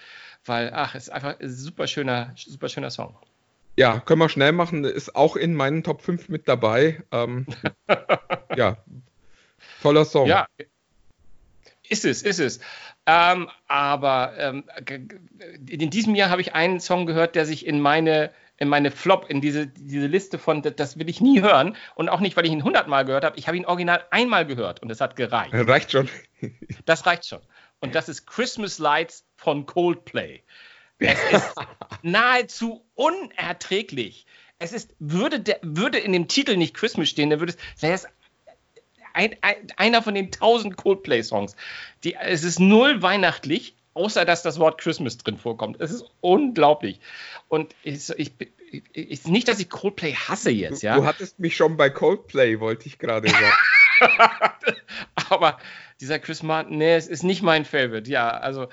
Weil, ach, es ist einfach ein super schöner, super schöner Song. Ja, können wir schnell machen. Ist auch in meinen Top 5 mit dabei. Ähm, ja, Toller Song. Ja, ist es, ist es. Ähm, aber ähm, in diesem Jahr habe ich einen Song gehört, der sich in meine, in meine Flop, in diese, diese Liste von, das will ich nie hören. Und auch nicht, weil ich ihn hundertmal gehört habe. Ich habe ihn original einmal gehört und es hat gereicht. Reicht schon. Das reicht schon. Und das ist Christmas Lights von Coldplay. Es ist nahezu unerträglich. Es ist, würde, der, würde in dem Titel nicht Christmas stehen, dann würde es, wäre es ein, ein, einer von den tausend Coldplay-Songs. Es ist null weihnachtlich, außer dass das Wort Christmas drin vorkommt. Es ist unglaublich. Und ich, ich, ich, nicht, dass ich Coldplay hasse jetzt, ja. Du hattest mich schon bei Coldplay, wollte ich gerade sagen. Aber dieser Chris Martin, nee, es ist nicht mein Favorite. Ja, also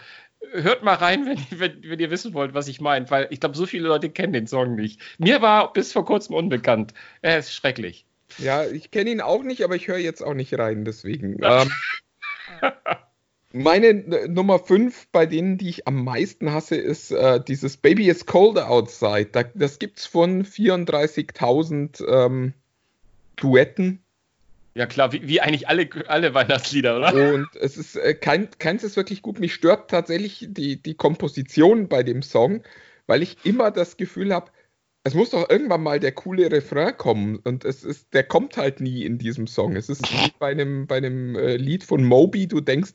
hört mal rein, wenn, wenn, wenn ihr wissen wollt, was ich meine, weil ich glaube, so viele Leute kennen den Song nicht. Mir war bis vor kurzem unbekannt. Er ist schrecklich. Ja, ich kenne ihn auch nicht, aber ich höre jetzt auch nicht rein, deswegen. ähm, meine Nummer 5 bei denen, die ich am meisten hasse, ist äh, dieses Baby is Cold Outside. Da, das es von 34.000 ähm, Duetten. Ja klar, wie, wie, eigentlich alle, alle Weihnachtslieder, oder? Und es ist äh, kein, keins ist wirklich gut. Mich stört tatsächlich die, die Komposition bei dem Song, weil ich immer das Gefühl habe, es muss doch irgendwann mal der coole Refrain kommen und es ist, der kommt halt nie in diesem Song. Es ist wie bei einem, bei einem äh, Lied von Moby, du denkst,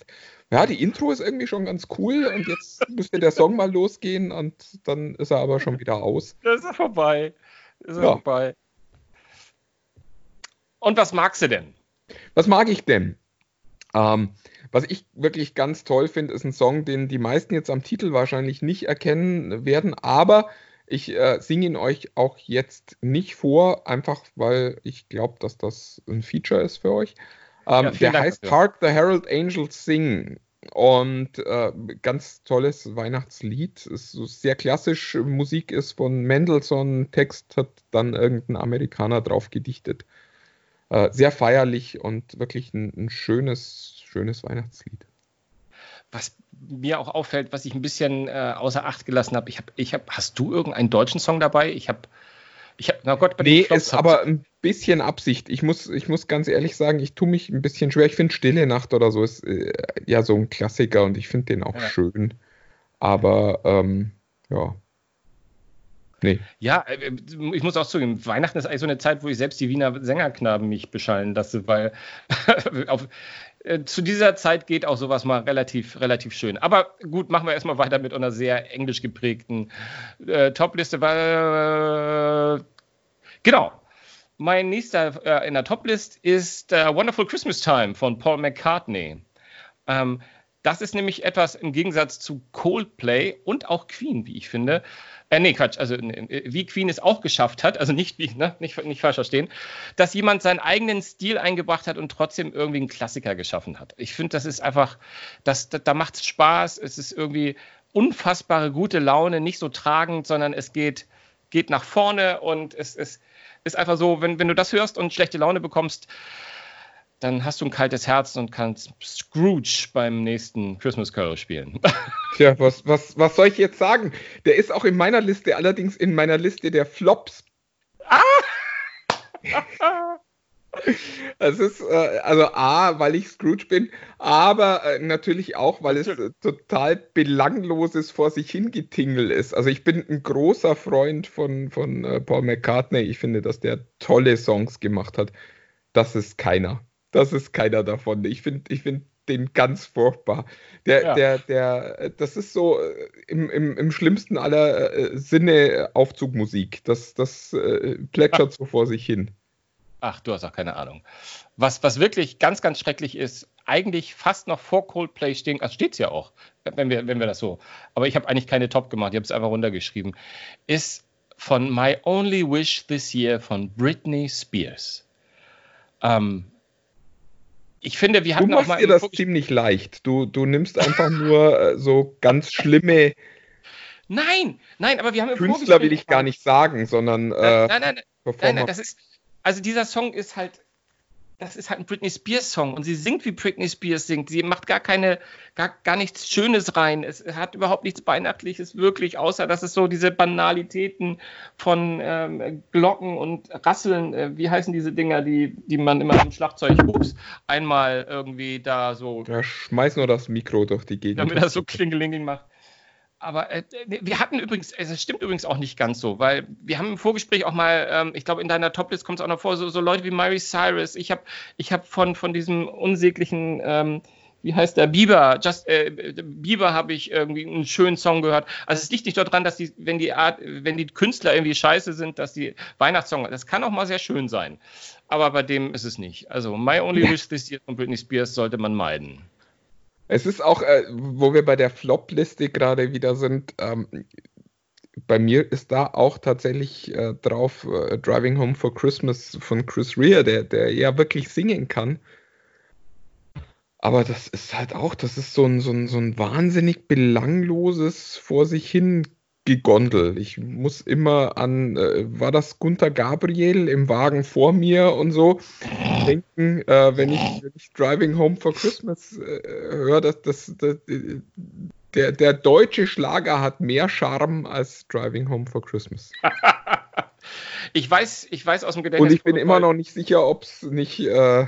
ja, die Intro ist irgendwie schon ganz cool und jetzt müsste der Song mal losgehen und dann ist er aber schon wieder aus. Das ist er vorbei. Ist er ja. vorbei. Und was magst du denn? Was mag ich denn? Ähm, was ich wirklich ganz toll finde, ist ein Song, den die meisten jetzt am Titel wahrscheinlich nicht erkennen werden, aber ich äh, singe ihn euch auch jetzt nicht vor, einfach weil ich glaube, dass das ein Feature ist für euch. Ähm, ja, der Dank heißt dafür. Hark the Herald Angels Sing. Und äh, ganz tolles Weihnachtslied. Ist so sehr klassisch. Musik ist von Mendelssohn, Text hat dann irgendein Amerikaner drauf gedichtet. Äh, sehr feierlich und wirklich ein, ein schönes, schönes Weihnachtslied was mir auch auffällt, was ich ein bisschen äh, außer Acht gelassen habe, ich habe, ich habe, hast du irgendeinen deutschen Song dabei? Ich habe, ich habe, na Gott, bei nee, ist aber ein bisschen Absicht. Ich muss, ich muss ganz ehrlich sagen, ich tue mich ein bisschen schwer. Ich finde Stille Nacht oder so ist äh, ja so ein Klassiker und ich finde den auch ja. schön. Aber ähm, ja. Nee. Ja, äh, ich muss auch zugeben, Weihnachten ist eigentlich so eine Zeit, wo ich selbst die Wiener Sängerknaben mich beschallen lasse, weil auf, äh, zu dieser Zeit geht auch sowas mal relativ, relativ schön. Aber gut, machen wir erstmal weiter mit einer sehr englisch geprägten äh, Topliste. Äh, genau. Mein nächster äh, in der Toplist ist äh, Wonderful Christmas Time von Paul McCartney. Ähm, das ist nämlich etwas im Gegensatz zu Coldplay und auch Queen, wie ich finde, äh, nee, Quatsch, also wie Queen es auch geschafft hat, also nicht, wie, ne, nicht, nicht falsch verstehen, dass jemand seinen eigenen Stil eingebracht hat und trotzdem irgendwie einen Klassiker geschaffen hat. Ich finde, das ist einfach, das, da, da macht es Spaß, es ist irgendwie unfassbare gute Laune, nicht so tragend, sondern es geht, geht nach vorne und es, es ist einfach so, wenn, wenn du das hörst und schlechte Laune bekommst, dann hast du ein kaltes Herz und kannst Scrooge beim nächsten Christmas Carol spielen. Tja, was, was, was soll ich jetzt sagen? Der ist auch in meiner Liste, allerdings in meiner Liste der Flops. Ah! Es ist äh, also A, weil ich Scrooge bin, aber äh, natürlich auch, weil es äh, total belangloses vor sich hingetingel ist. Also ich bin ein großer Freund von, von äh, Paul McCartney. Ich finde, dass der tolle Songs gemacht hat. Das ist keiner. Das ist keiner davon. Ich finde ich find den ganz furchtbar. Der, ja. der, der, das ist so äh, im, im, im schlimmsten aller äh, Sinne Aufzugmusik. Das, das plätschert so vor sich hin. Ach, du hast auch keine Ahnung. Was, was wirklich ganz, ganz schrecklich ist, eigentlich fast noch vor Coldplay stehen, also steht es ja auch, wenn wir, wenn wir das so, aber ich habe eigentlich keine Top gemacht, ich habe es einfach runtergeschrieben, ist von My Only Wish This Year von Britney Spears. Ähm, ich finde, wir hatten du auch mal. dir das ziemlich leicht. Du, du nimmst einfach nur äh, so ganz schlimme. Nein, nein, aber wir haben im Künstler will ich gar nicht sagen, sondern. Äh, nein, nein, nein, nein, nein, das ist also dieser Song ist halt, das ist halt ein Britney Spears Song und sie singt wie Britney Spears singt. Sie macht gar keine, gar, gar nichts Schönes rein. Es hat überhaupt nichts Weihnachtliches wirklich, außer dass es so diese Banalitäten von ähm, Glocken und Rasseln, äh, wie heißen diese Dinger, die, die man immer im Schlagzeug, ups, einmal irgendwie da so. Ja, schmeiß nur das Mikro durch die Gegend. Damit das so klingelingeling macht. Aber äh, wir hatten übrigens, es stimmt übrigens auch nicht ganz so, weil wir haben im Vorgespräch auch mal, ähm, ich glaube, in deiner Toplist kommt es auch noch vor, so, so, Leute wie Mary Cyrus. Ich habe ich hab von, von diesem unsäglichen, ähm, wie heißt der, Bieber, Just, äh, Bieber habe ich irgendwie einen schönen Song gehört. Also es liegt nicht daran, dass die, wenn die Art, wenn die Künstler irgendwie scheiße sind, dass die Weihnachtssong, das kann auch mal sehr schön sein. Aber bei dem ist es nicht. Also My Only Wish This Year von Britney Spears sollte man meiden. Es ist auch, äh, wo wir bei der Flop-Liste gerade wieder sind, ähm, bei mir ist da auch tatsächlich äh, drauf äh, Driving Home for Christmas von Chris Rea, der, der ja wirklich singen kann. Aber das ist halt auch, das ist so ein, so ein, so ein wahnsinnig belangloses vor sich hin gegondel. Ich muss immer an, äh, war das Gunther Gabriel im Wagen vor mir und so denken, äh, wenn, ich, wenn, ich, Driving Home for Christmas äh, höre, dass das, das, der, der deutsche Schlager hat mehr Charme als Driving Home for Christmas. ich weiß, ich weiß aus dem Gedächtnis. Und ich bin immer noch nicht sicher, ob es nicht äh,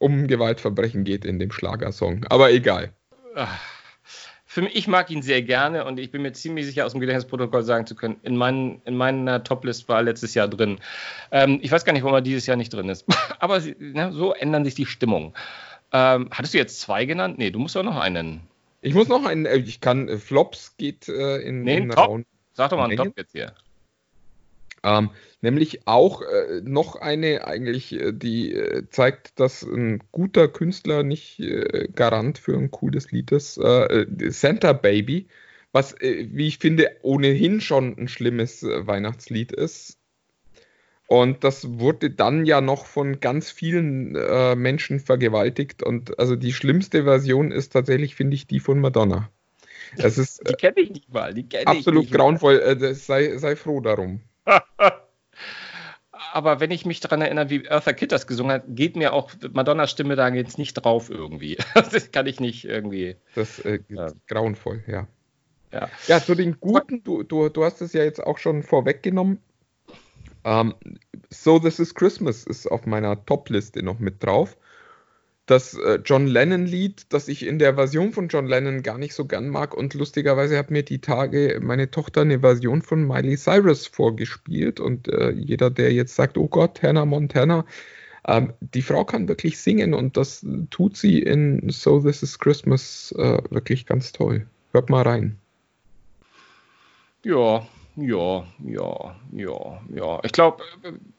um Gewaltverbrechen geht in dem Schlagersong. Aber egal. Ach für mich, ich mag ihn sehr gerne und ich bin mir ziemlich sicher, aus dem Gedächtnisprotokoll sagen zu können, in, meinen, in meiner Toplist war letztes Jahr drin. Ähm, ich weiß gar nicht, warum er dieses Jahr nicht drin ist. Aber ne, so ändern sich die Stimmungen. Ähm, hattest du jetzt zwei genannt? Nee, du musst doch noch einen. Ich muss noch einen, äh, ich kann, äh, Flops geht äh, in, nee, in Top. Sag doch mal einen Top jetzt hier. Ähm, nämlich auch äh, noch eine eigentlich, äh, die äh, zeigt, dass ein guter Künstler nicht äh, Garant für ein cooles Lied ist. Äh, Santa Baby, was, wie ich finde, ohnehin schon ein schlimmes Weihnachtslied ist. Und das wurde dann ja noch von ganz vielen Menschen vergewaltigt. Und also die schlimmste Version ist tatsächlich, finde ich, die von Madonna. Das ist, die kenne ich nicht mal. Die absolut grauenvoll. sei, sei froh darum. Aber wenn ich mich daran erinnere, wie Eartha Kitt das gesungen hat, geht mir auch Madonnas Stimme da jetzt nicht drauf irgendwie. Das kann ich nicht irgendwie. Das äh, ja. grauenvoll, ja. ja. Ja, zu den Guten, du, du, du hast es ja jetzt auch schon vorweggenommen. Um, ähm, so This is Christmas ist auf meiner Top-Liste noch mit drauf das äh, John Lennon-Lied, das ich in der Version von John Lennon gar nicht so gern mag. Und lustigerweise hat mir die Tage meine Tochter eine Version von Miley Cyrus vorgespielt. Und äh, jeder, der jetzt sagt, oh Gott, Hannah Montana, ähm, die Frau kann wirklich singen und das tut sie in So This Is Christmas äh, wirklich ganz toll. Hört mal rein. Ja, ja, ja, ja, ja. Ich glaube,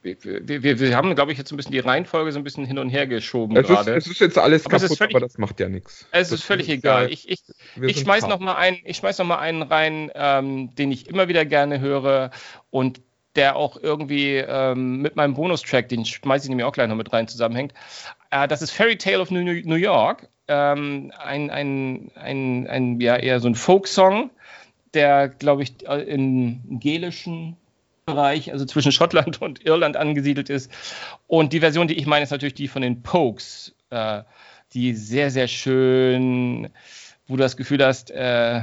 wir, wir, wir, haben, glaube ich, jetzt ein bisschen die Reihenfolge so ein bisschen hin und her geschoben es gerade. Ist, es ist jetzt alles aber kaputt, völlig, aber das macht ja nichts. Es ist völlig egal. Ja, ich, ich, ich schmeiß noch mal einen, ich schmeiß noch mal einen rein, ähm, den ich immer wieder gerne höre und der auch irgendwie ähm, mit meinem Bonustrack, den schmeiße ich nämlich auch gleich noch mit rein, zusammenhängt. Äh, das ist Fairy Tale of New, New York. Ähm, ein, ein, ein, ein, ja, eher so ein Folksong der, glaube ich, in gelischen Bereich, also zwischen Schottland und Irland angesiedelt ist. Und die Version, die ich meine, ist natürlich die von den Pokes, äh, die sehr, sehr schön wo du das Gefühl hast, äh,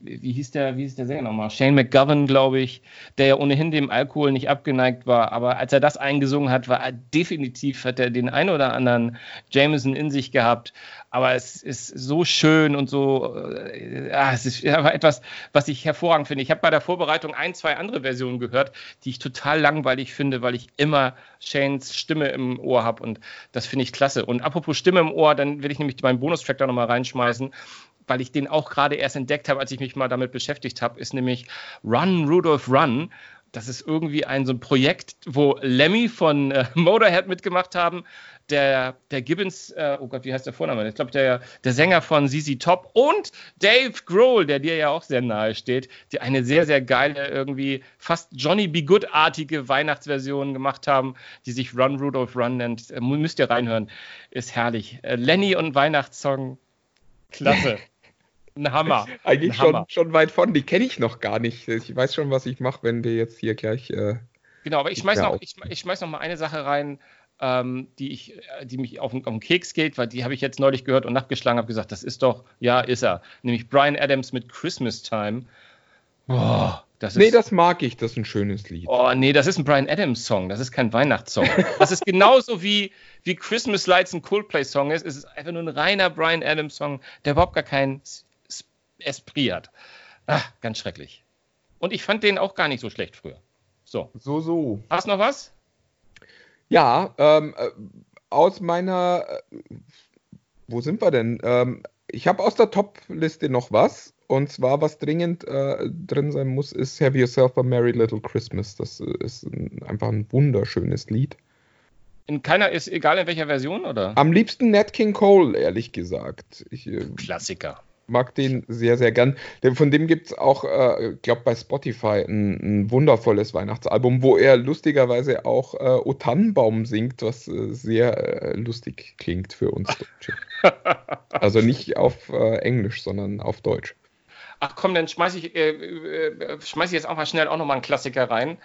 wie hieß der, wie hieß der Sänger nochmal? Shane McGovern, glaube ich, der ja ohnehin dem Alkohol nicht abgeneigt war, aber als er das eingesungen hat, war er definitiv, hat er den einen oder anderen Jameson in sich gehabt. Aber es ist so schön und so, äh, es ist aber etwas, was ich hervorragend finde. Ich habe bei der Vorbereitung ein, zwei andere Versionen gehört, die ich total langweilig finde, weil ich immer Shanes Stimme im Ohr habe und das finde ich klasse. Und apropos Stimme im Ohr, dann will ich nämlich meinen Bonustrack da nochmal reinschmeißen weil ich den auch gerade erst entdeckt habe, als ich mich mal damit beschäftigt habe, ist nämlich Run, Rudolph Run. Das ist irgendwie ein so ein Projekt, wo Lemmy von äh, Motorhead mitgemacht haben, der, der Gibbons, äh, oh Gott, wie heißt der Vorname? Ich glaube, der, der Sänger von ZZ Top und Dave Grohl, der dir ja auch sehr nahe steht, die eine sehr, sehr geile, irgendwie fast Johnny B. Good-artige Weihnachtsversion gemacht haben, die sich Run Rudolph Run nennt. Äh, müsst ihr reinhören. Ist herrlich. Äh, Lenny und Weihnachtssong. Klasse. Ein Hammer. Eigentlich ein Hammer. Schon, schon weit von, die kenne ich noch gar nicht. Ich weiß schon, was ich mache, wenn wir jetzt hier gleich. Äh, genau, aber ich schmeiß, noch, ich, ich schmeiß noch mal eine Sache rein, ähm, die, ich, äh, die mich auf, auf den Keks geht, weil die habe ich jetzt neulich gehört und nachgeschlagen, habe gesagt, das ist doch, ja, ist er. Nämlich Brian Adams mit Christmas Time. Boah, das ist, nee, das mag ich, das ist ein schönes Lied. Oh, nee, das ist ein Brian Adams Song, das ist kein Weihnachtssong. das ist genauso wie, wie Christmas Lights ein Coldplay-Song ist. Es ist einfach nur ein reiner Brian Adams Song, der überhaupt gar keinen Esprit hat. Ach, ganz schrecklich. Und ich fand den auch gar nicht so schlecht früher. So. So, so. Hast du noch was? Ja, ähm, äh, aus meiner. Äh, wo sind wir denn? Ähm, ich habe aus der Top-Liste noch was. Und zwar, was dringend äh, drin sein muss, ist Have Yourself a Merry Little Christmas. Das ist ein, einfach ein wunderschönes Lied. In keiner ist egal in welcher Version, oder? Am liebsten Nat King Cole, ehrlich gesagt. Ich, äh, Klassiker mag den sehr, sehr gern. Von dem gibt es auch, äh, ich glaube, bei Spotify ein, ein, wundervolles Weihnachtsalbum, wo er lustigerweise auch äh, O Tannenbaum singt, was äh, sehr äh, lustig klingt für uns Deutsche. also nicht auf äh, Englisch, sondern auf Deutsch. Ach komm, dann schmeiß ich, äh, äh, schmeiß ich jetzt auch mal schnell auch nochmal einen Klassiker rein.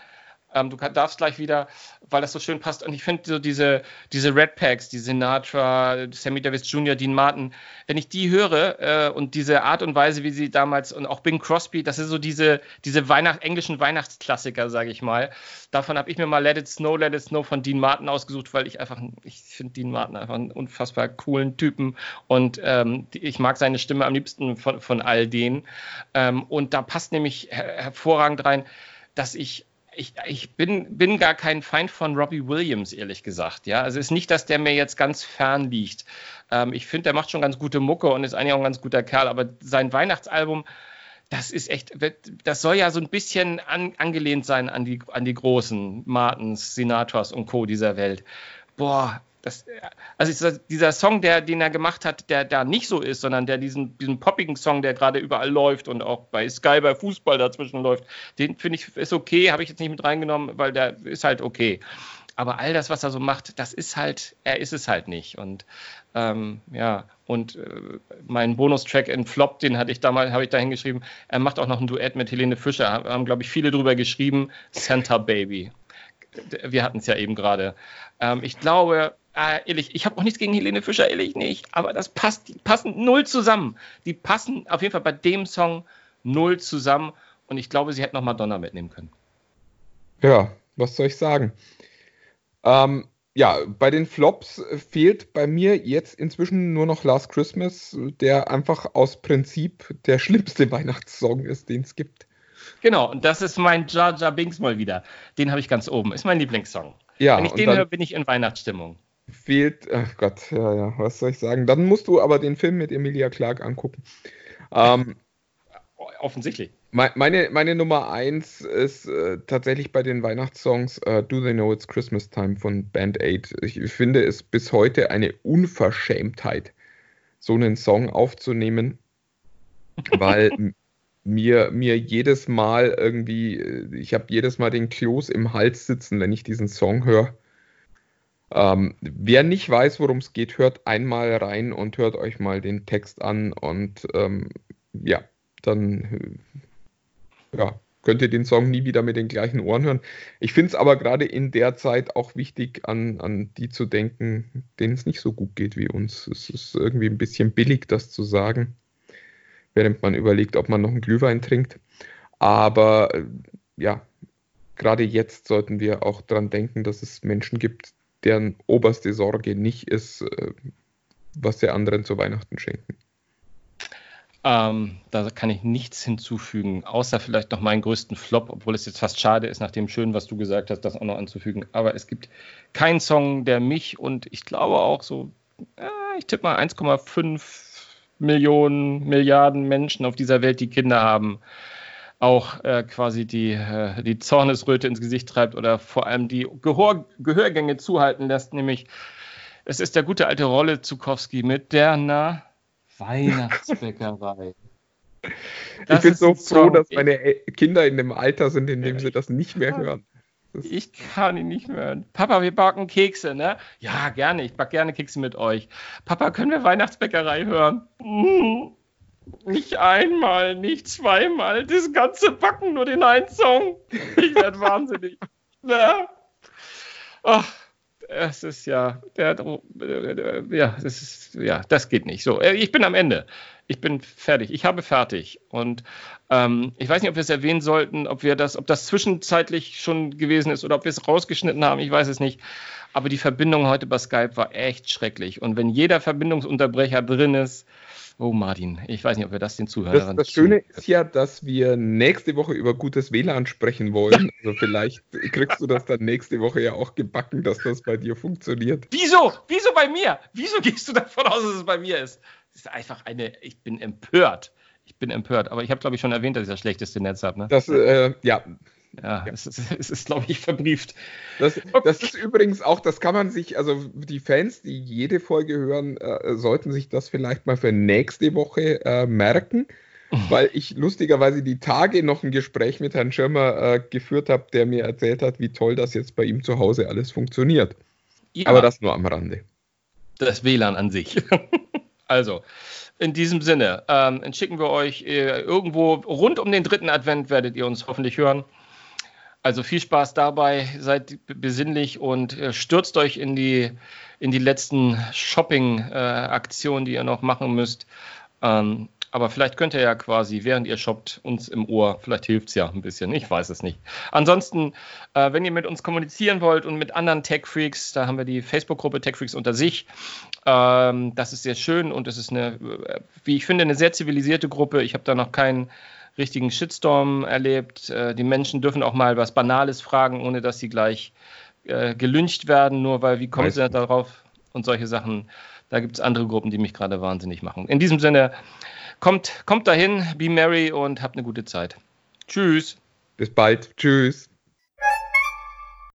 Ähm, du kann, darfst gleich wieder, weil das so schön passt. Und ich finde so diese, diese Red Packs, die Sinatra, Sammy Davis Jr., Dean Martin, wenn ich die höre äh, und diese Art und Weise, wie sie damals und auch Bing Crosby, das ist so diese, diese Weihnacht, englischen Weihnachtsklassiker, sage ich mal. Davon habe ich mir mal Let It Snow, Let It Snow von Dean Martin ausgesucht, weil ich einfach, ich finde Dean Martin einfach einen unfassbar coolen Typen und ähm, ich mag seine Stimme am liebsten von, von all denen. Ähm, und da passt nämlich her hervorragend rein, dass ich ich, ich bin, bin gar kein Feind von Robbie Williams, ehrlich gesagt. Ja, also es ist nicht, dass der mir jetzt ganz fern liegt. Ähm, ich finde, der macht schon ganz gute Mucke und ist eigentlich auch ein ganz guter Kerl, aber sein Weihnachtsalbum, das ist echt, das soll ja so ein bisschen an, angelehnt sein an die, an die großen Martens, Sinatras und Co. dieser Welt. Boah, das, also dieser Song, der, den er gemacht hat, der da nicht so ist, sondern der diesen, diesen poppigen Song, der gerade überall läuft und auch bei Sky bei Fußball dazwischen läuft, den finde ich ist okay, habe ich jetzt nicht mit reingenommen, weil der ist halt okay. Aber all das, was er so macht, das ist halt, er ist es halt nicht. Und ähm, ja, und äh, mein Bonustrack in Flop, den hatte ich damals, habe ich da hingeschrieben. Er macht auch noch ein Duett mit Helene Fischer. Haben, glaube ich, viele drüber geschrieben. Santa Baby. Wir hatten es ja eben gerade. Ähm, ich glaube, äh, ehrlich, ich habe auch nichts gegen Helene Fischer, ehrlich nicht, aber das passt, die passen null zusammen. Die passen auf jeden Fall bei dem Song null zusammen und ich glaube, sie hätten noch Madonna mitnehmen können. Ja, was soll ich sagen? Ähm, ja, bei den Flops fehlt bei mir jetzt inzwischen nur noch Last Christmas, der einfach aus Prinzip der schlimmste Weihnachtssong ist, den es gibt. Genau, und das ist mein Jar Jar Binks mal wieder. Den habe ich ganz oben. Ist mein Lieblingssong. Ja, Wenn ich den höre, bin ich in Weihnachtsstimmung fehlt, ach Gott, ja, ja, was soll ich sagen? Dann musst du aber den Film mit Emilia Clark angucken. Ähm, Offensichtlich. Meine, meine Nummer eins ist äh, tatsächlich bei den Weihnachtssongs äh, Do They Know It's Christmas Time von Band Aid. Ich finde es bis heute eine Unverschämtheit, so einen Song aufzunehmen, weil mir, mir jedes Mal irgendwie, äh, ich habe jedes Mal den Kloß im Hals sitzen, wenn ich diesen Song höre. Ähm, wer nicht weiß, worum es geht, hört einmal rein und hört euch mal den Text an und ähm, ja, dann äh, ja, könnt ihr den Song nie wieder mit den gleichen Ohren hören. Ich finde es aber gerade in der Zeit auch wichtig, an, an die zu denken, denen es nicht so gut geht wie uns. Es ist irgendwie ein bisschen billig, das zu sagen, während man überlegt, ob man noch einen Glühwein trinkt. Aber äh, ja, gerade jetzt sollten wir auch daran denken, dass es Menschen gibt, deren oberste Sorge nicht ist, äh, was sie anderen zu Weihnachten schenken. Ähm, da kann ich nichts hinzufügen, außer vielleicht noch meinen größten Flop, obwohl es jetzt fast schade ist, nach dem Schönen, was du gesagt hast, das auch noch anzufügen. Aber es gibt keinen Song, der mich und ich glaube auch so, äh, ich tippe mal 1,5 Millionen, Milliarden Menschen auf dieser Welt, die Kinder haben, auch äh, quasi die, äh, die Zornesröte ins Gesicht treibt oder vor allem die Gehör, Gehörgänge zuhalten lässt, nämlich es ist der gute alte Rolle Zukowski mit der na Weihnachtsbäckerei. Das ich bin so froh, dass meine Kinder in dem Alter sind, in dem sie das nicht mehr hören. Das ich kann ihn nicht mehr hören. Papa, wir backen Kekse, ne? Ja, gerne. Ich backe gerne Kekse mit euch. Papa, können wir Weihnachtsbäckerei hören? Mm, nicht einmal, nicht zweimal. Das ganze Backen, nur den einen Song. Ich werde wahnsinnig. Ne? Ach, es ist ja, der, ja, das ist, ja, das geht nicht. So, äh, ich bin am Ende. Ich bin fertig. Ich habe fertig. Und ähm, ich weiß nicht, ob wir es erwähnen sollten, ob wir das, ob das zwischenzeitlich schon gewesen ist oder ob wir es rausgeschnitten haben. Ich weiß es nicht. Aber die Verbindung heute bei Skype war echt schrecklich. Und wenn jeder Verbindungsunterbrecher drin ist, Oh, Martin, ich weiß nicht, ob wir das den Zuhörern. Das, das Schöne ist ja, dass wir nächste Woche über gutes WLAN sprechen wollen. Also vielleicht kriegst du das dann nächste Woche ja auch gebacken, dass das bei dir funktioniert. Wieso? Wieso bei mir? Wieso gehst du davon aus, dass es bei mir ist? Das ist einfach eine. Ich bin empört. Ich bin empört. Aber ich habe, glaube ich, schon erwähnt, dass ich das schlechteste Netz habe. Ne? Das, äh, ja, ja, ja. Es, ist, es ist, glaube ich, verbrieft. Das, okay. das, ist übrigens auch, das kann man sich, also die Fans, die jede Folge hören, äh, sollten sich das vielleicht mal für nächste Woche äh, merken, mhm. weil ich lustigerweise die Tage noch ein Gespräch mit Herrn Schirmer äh, geführt habe, der mir erzählt hat, wie toll das jetzt bei ihm zu Hause alles funktioniert. Ja. Aber das nur am Rande. Das WLAN an sich. also, in diesem Sinne, ähm, schicken wir euch äh, irgendwo rund um den dritten Advent werdet ihr uns hoffentlich hören. Also viel Spaß dabei, seid besinnlich und äh, stürzt euch in die, in die letzten Shopping-Aktionen, äh, die ihr noch machen müsst. Ähm, aber vielleicht könnt ihr ja quasi, während ihr shoppt, uns im Ohr, vielleicht hilft es ja ein bisschen, ich weiß es nicht. Ansonsten, äh, wenn ihr mit uns kommunizieren wollt und mit anderen Tech-Freaks, da haben wir die Facebook-Gruppe Tech-Freaks unter sich. Ähm, das ist sehr schön und es ist eine, wie ich finde, eine sehr zivilisierte Gruppe. Ich habe da noch keinen richtigen Shitstorm erlebt. Äh, die Menschen dürfen auch mal was Banales fragen, ohne dass sie gleich äh, gelüncht werden, nur weil, wie kommen sie darauf und solche Sachen. Da gibt es andere Gruppen, die mich gerade wahnsinnig machen. In diesem Sinne, kommt, kommt dahin, be merry und habt eine gute Zeit. Tschüss. Bis bald. Tschüss.